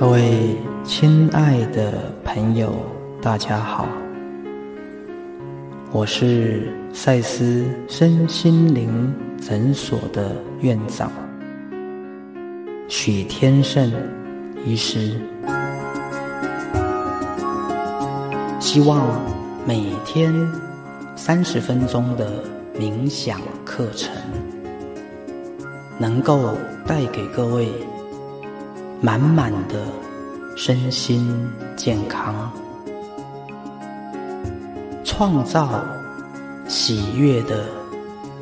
各位亲爱的朋友，大家好，我是赛斯身心灵诊所的院长许天胜医师，希望每天三十分钟的冥想课程，能够带给各位。满满的身心健康，创造喜悦的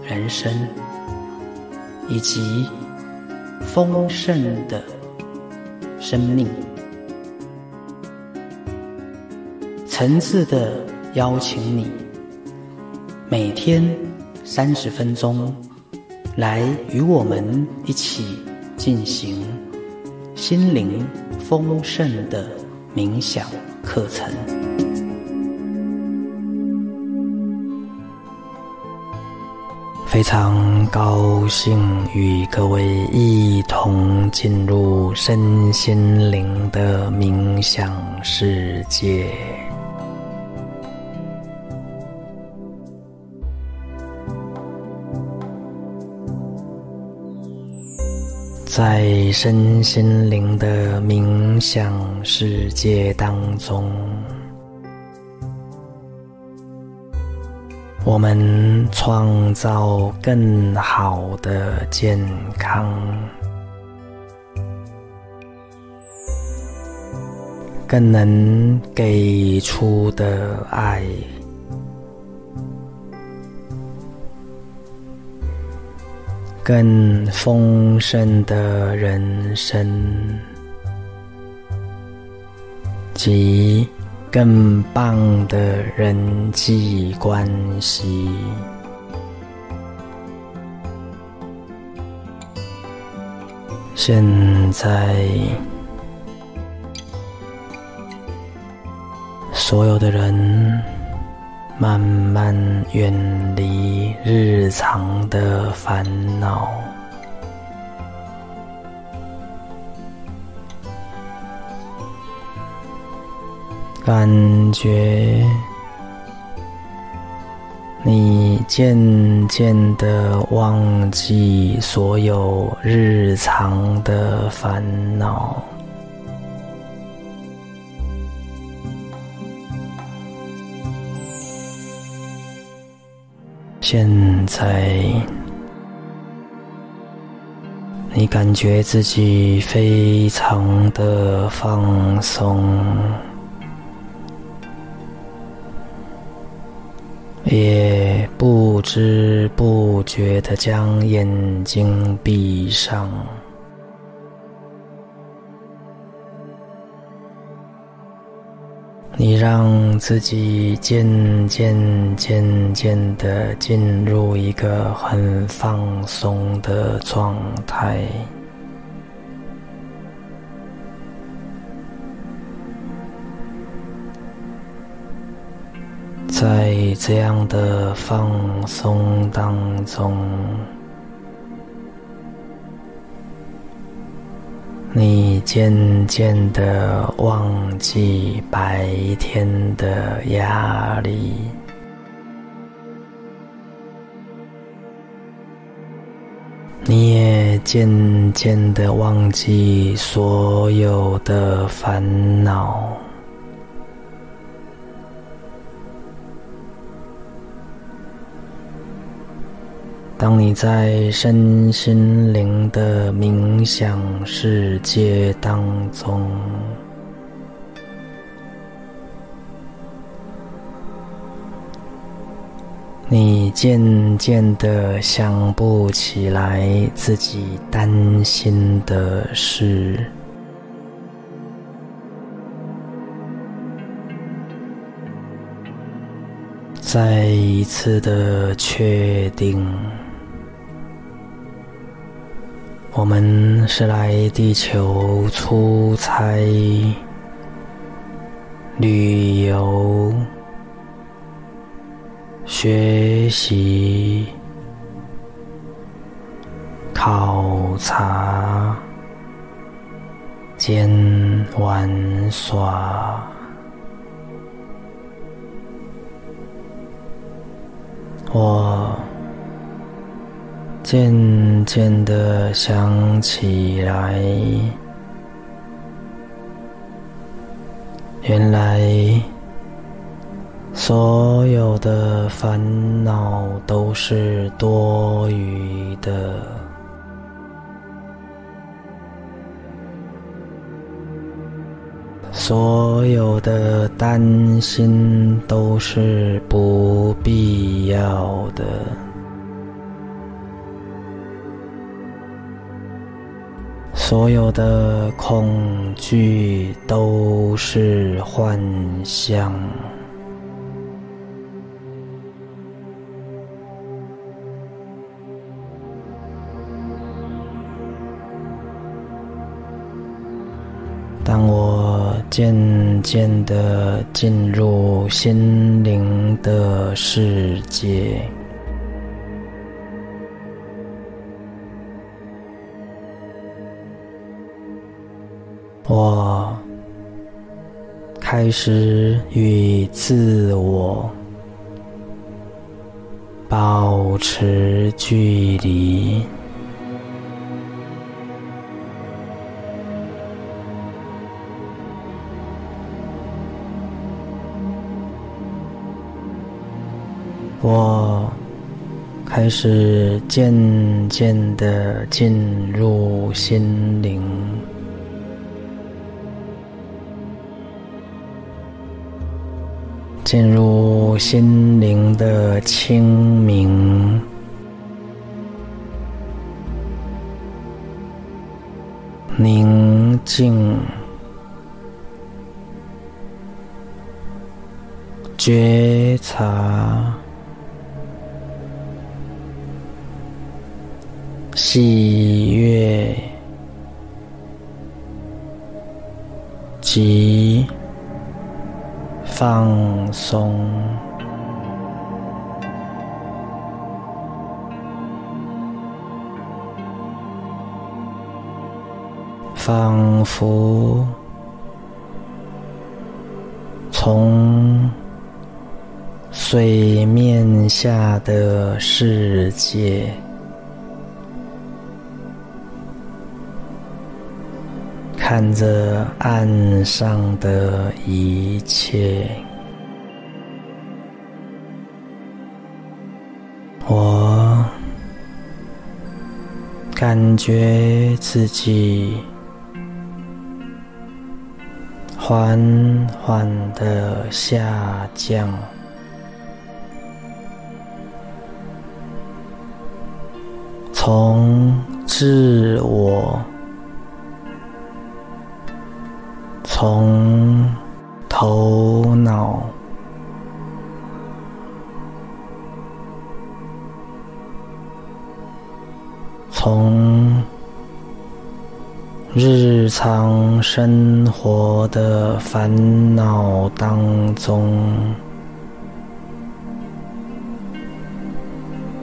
人生，以及丰盛的生命。诚挚的邀请你，每天三十分钟，来与我们一起进行。心灵丰盛的冥想课程，非常高兴与各位一同进入身心灵的冥想世界。在身心灵的冥想世界当中，我们创造更好的健康，更能给出的爱。更丰盛的人生，及更棒的人际关系。现在，所有的人。慢慢远离日常的烦恼，感觉你渐渐的忘记所有日常的烦恼。现在，你感觉自己非常的放松，也不知不觉的将眼睛闭上。你让自己渐渐、渐渐的进入一个很放松的状态，在这样的放松当中。你渐渐的忘记白天的压力，你也渐渐的忘记所有的烦恼。当你在身心灵的冥想世界当中，你渐渐的想不起来自己担心的事。再一次的确定。我们是来地球出差、旅游、学习、考察、间玩耍。我渐渐的想起来，原来所有的烦恼都是多余的，所有的担心都是不必要的。所有的恐惧都是幻象。当我渐渐的进入心灵的世界。开始与自我保持距离，我开始渐渐的进入心灵。进入心灵的清明、宁静、觉察、喜悦。及。放松，仿佛从水面下的世界。看着岸上的一切，我感觉自己缓缓的下降，从自我。从头脑，从日常生活的烦恼当中，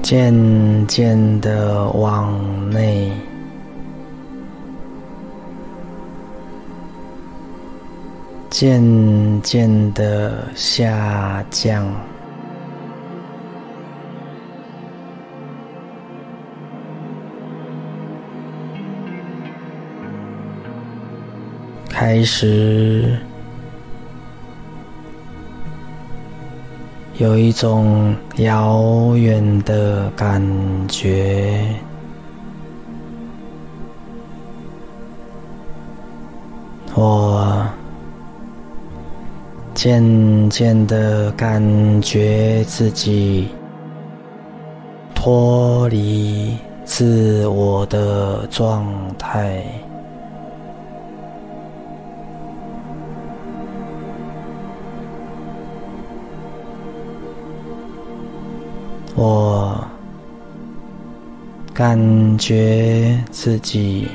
渐渐的往内。渐渐的下降，开始有一种遥远的感觉，我。渐渐的感觉自己脱离自我的状态，我感觉自己。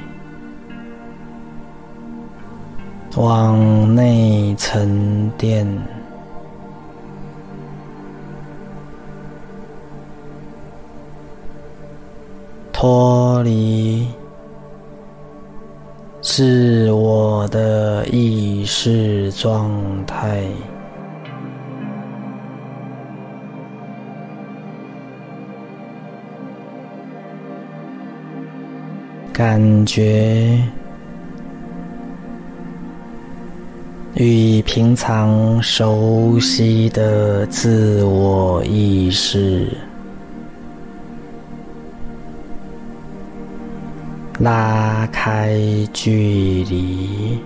往内沉淀，脱离自我的意识状态。感觉与平常熟悉的自我意识拉开距离。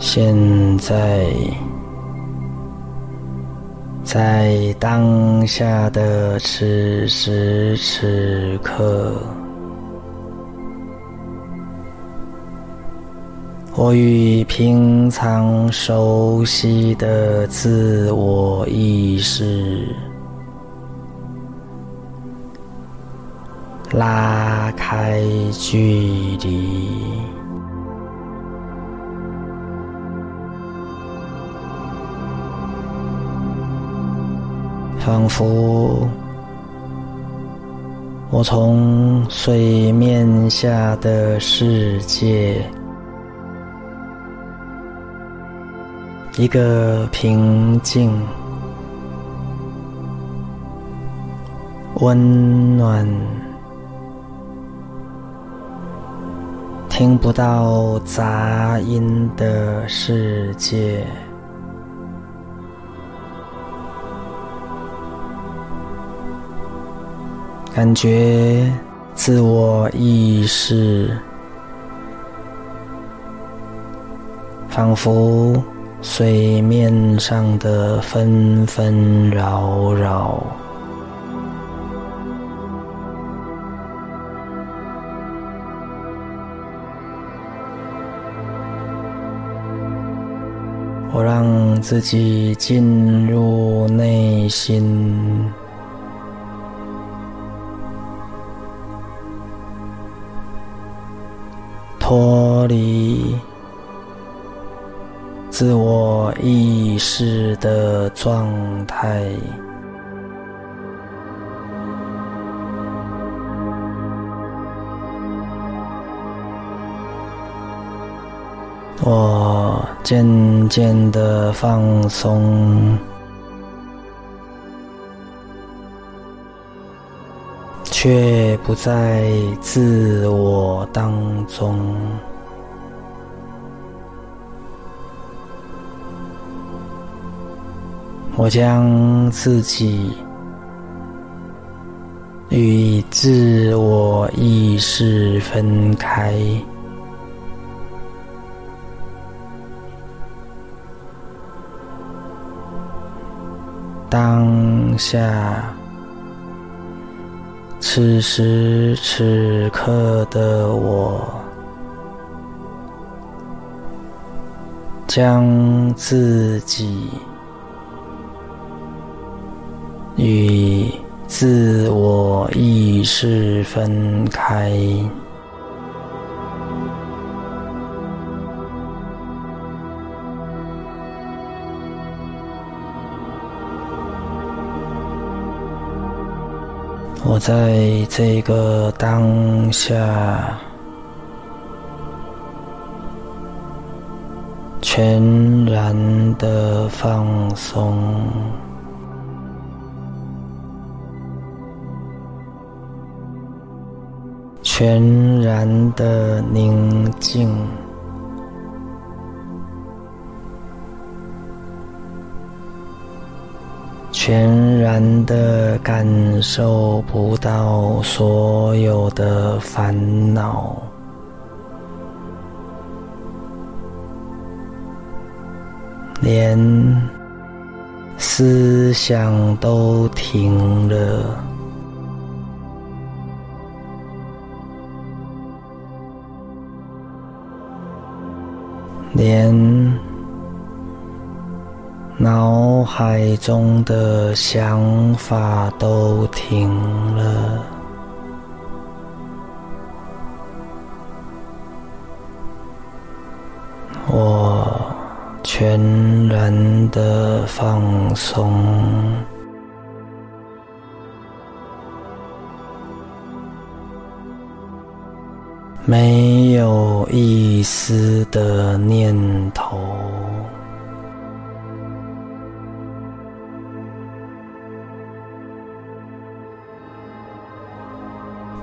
现在，在当下的此时此刻，我与平常熟悉的自我意识拉开距离。仿佛我从水面下的世界，一个平静、温暖、听不到杂音的世界。感觉自我意识仿佛水面上的纷纷扰扰，我让自己进入内心。脱离自我意识的状态，我渐渐的放松。却不在自我当中，我将自己与自我意识分开，当下。此时此刻的我，将自己与自我意识分开。我在这个当下，全然的放松，全然的宁静。全然的感受不到所有的烦恼，连思想都停了，连。脑海中的想法都停了，我全然的放松，没有一丝的念头。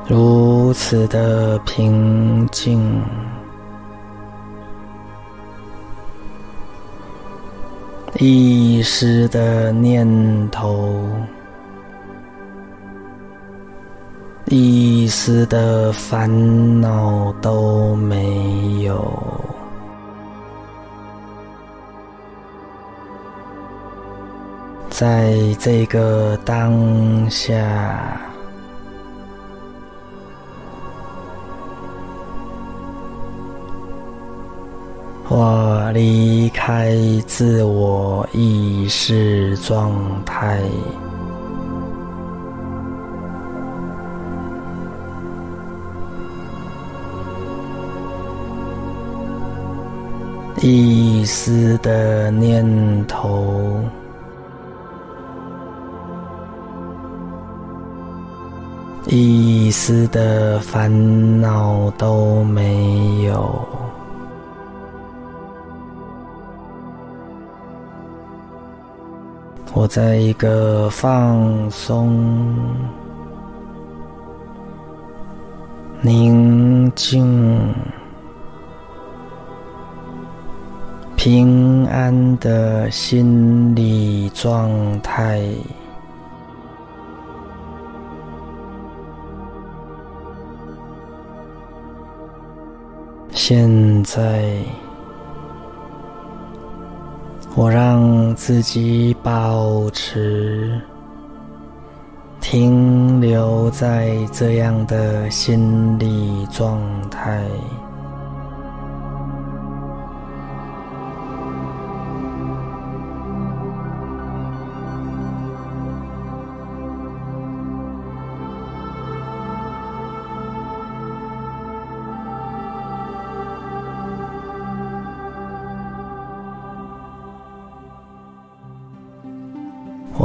如此的平静，一丝的念头，一丝的烦恼都没有，在这个当下。我离开自我意识状态，一丝的念头，一丝的烦恼都没有。我在一个放松、宁静、平安的心理状态，现在。我让自己保持停留在这样的心理状态。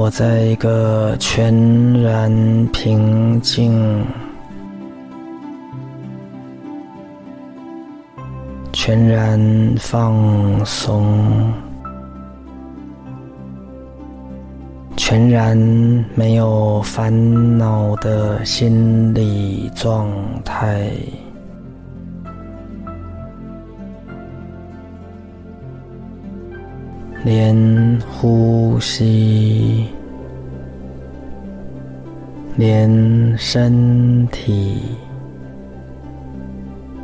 我在一个全然平静、全然放松、全然没有烦恼的心理状态。连呼吸，连身体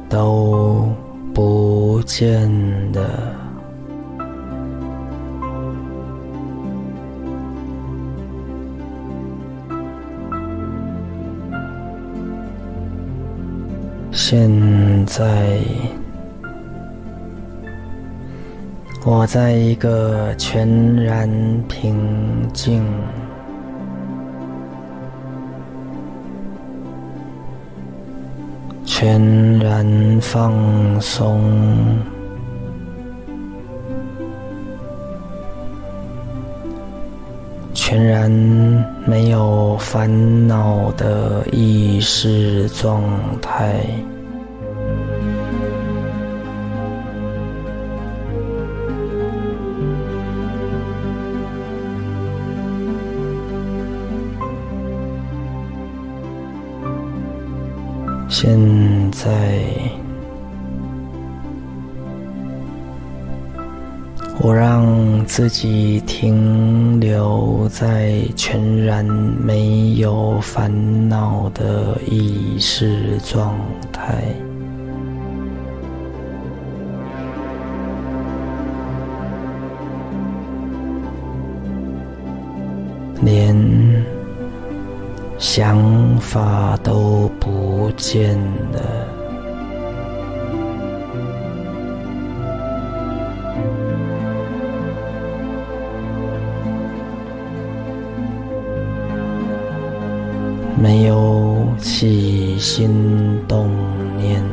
都不见的，现在。我在一个全然平静、全然放松、全然没有烦恼的意识状态。现在，我让自己停留在全然没有烦恼的意识状态，连。想法都不不见了，没有起心动念，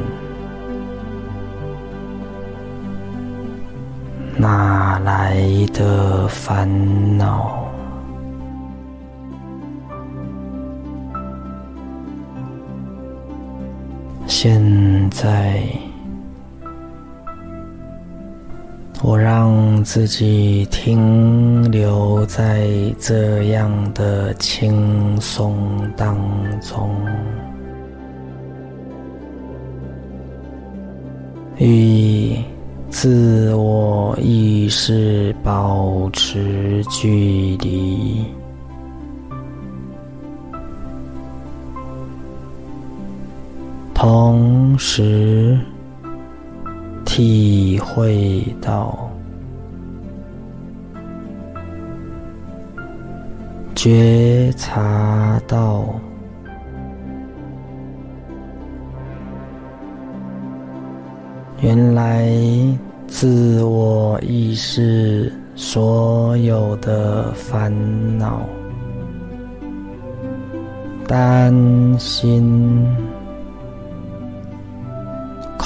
哪来的烦恼？现在，我让自己停留在这样的轻松当中。与自我意识保持距离，同时体会到、觉察到。原来，自我意识所有的烦恼、担心、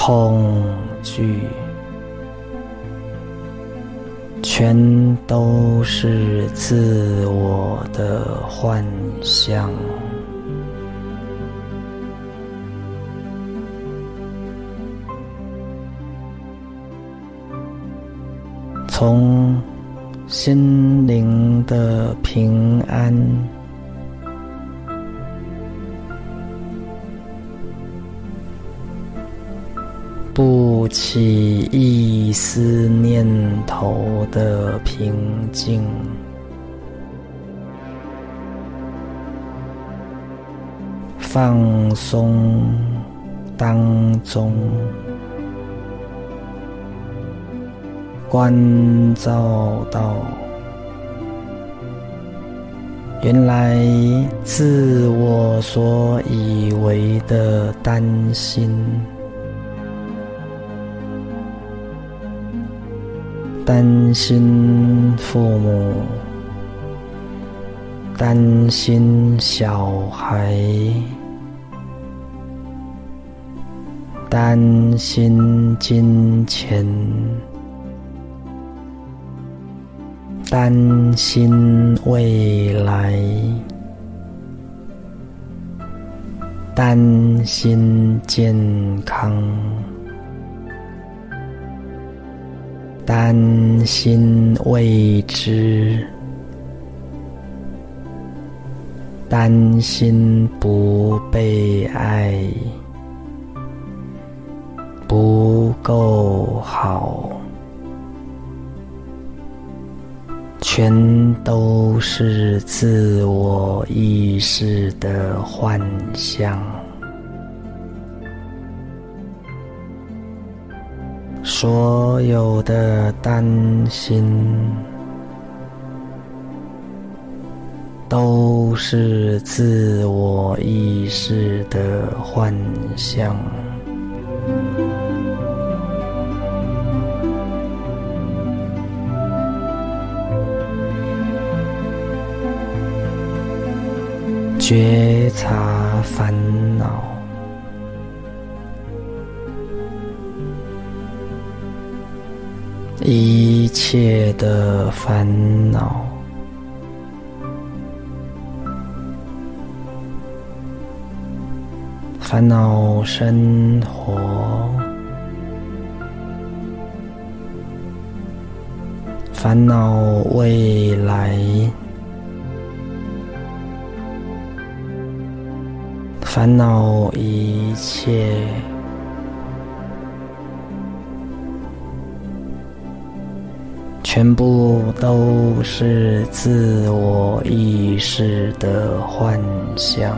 恐惧，全都是自我的幻象。从心灵的平安，起一丝念头的平静，放松当中。关照到，原来自我所以为的担心、担心父母、担心小孩、担心金钱。担心未来，担心健康，担心未知，担心不被爱，不够好。全都是自我意识的幻象，所有的担心都是自我意识的幻象。觉察烦恼，一切的烦恼，烦恼生活，烦恼未来。烦恼一切，全部都是自我意识的幻想，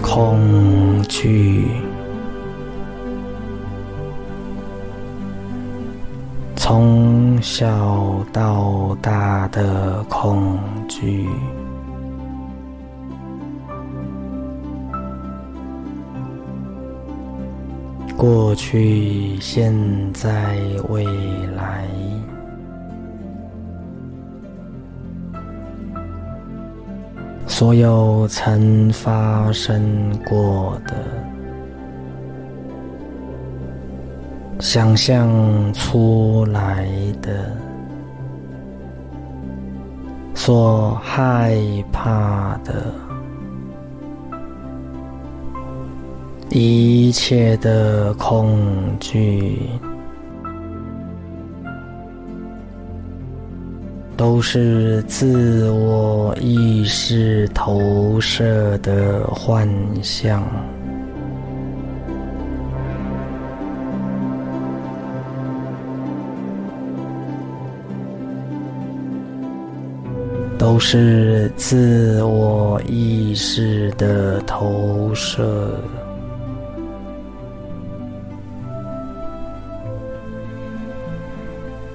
恐惧。从小到大的恐惧，过去、现在、未来，所有曾发生过的，想象出来的，所害怕的，一切的恐惧。都是自我意识投射的幻象，都是自我意识的投射。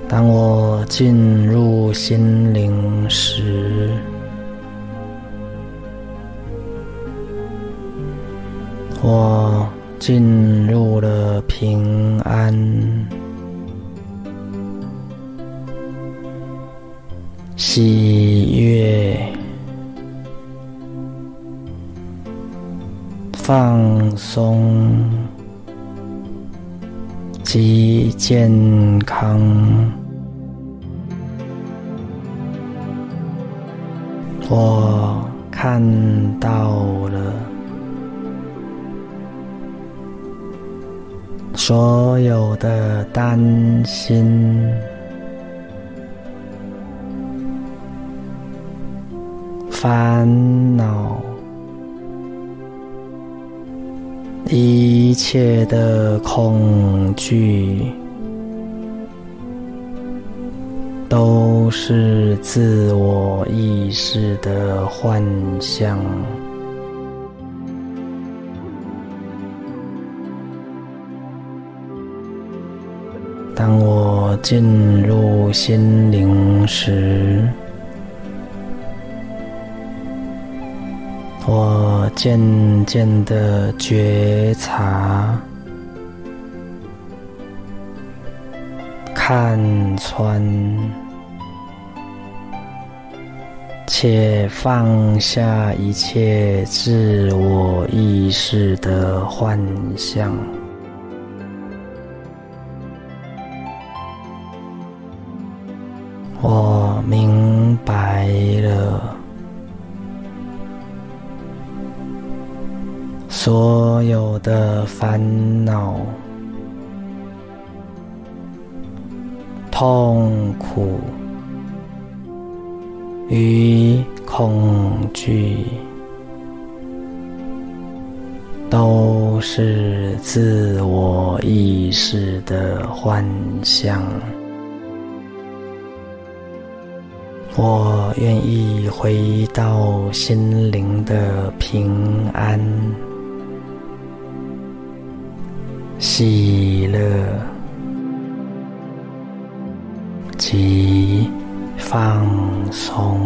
当我进入心灵时，我进入了平安、喜悦、放松及健康。我看到了所有的担心、烦恼、一切的恐惧。都是自我意识的幻象。当我进入心灵时，我渐渐的觉察。看穿，且放下一切自我意识的幻象。所有的烦恼。痛苦与恐惧都是自我意识的幻象。我愿意回到心灵的平安、喜乐。及放松。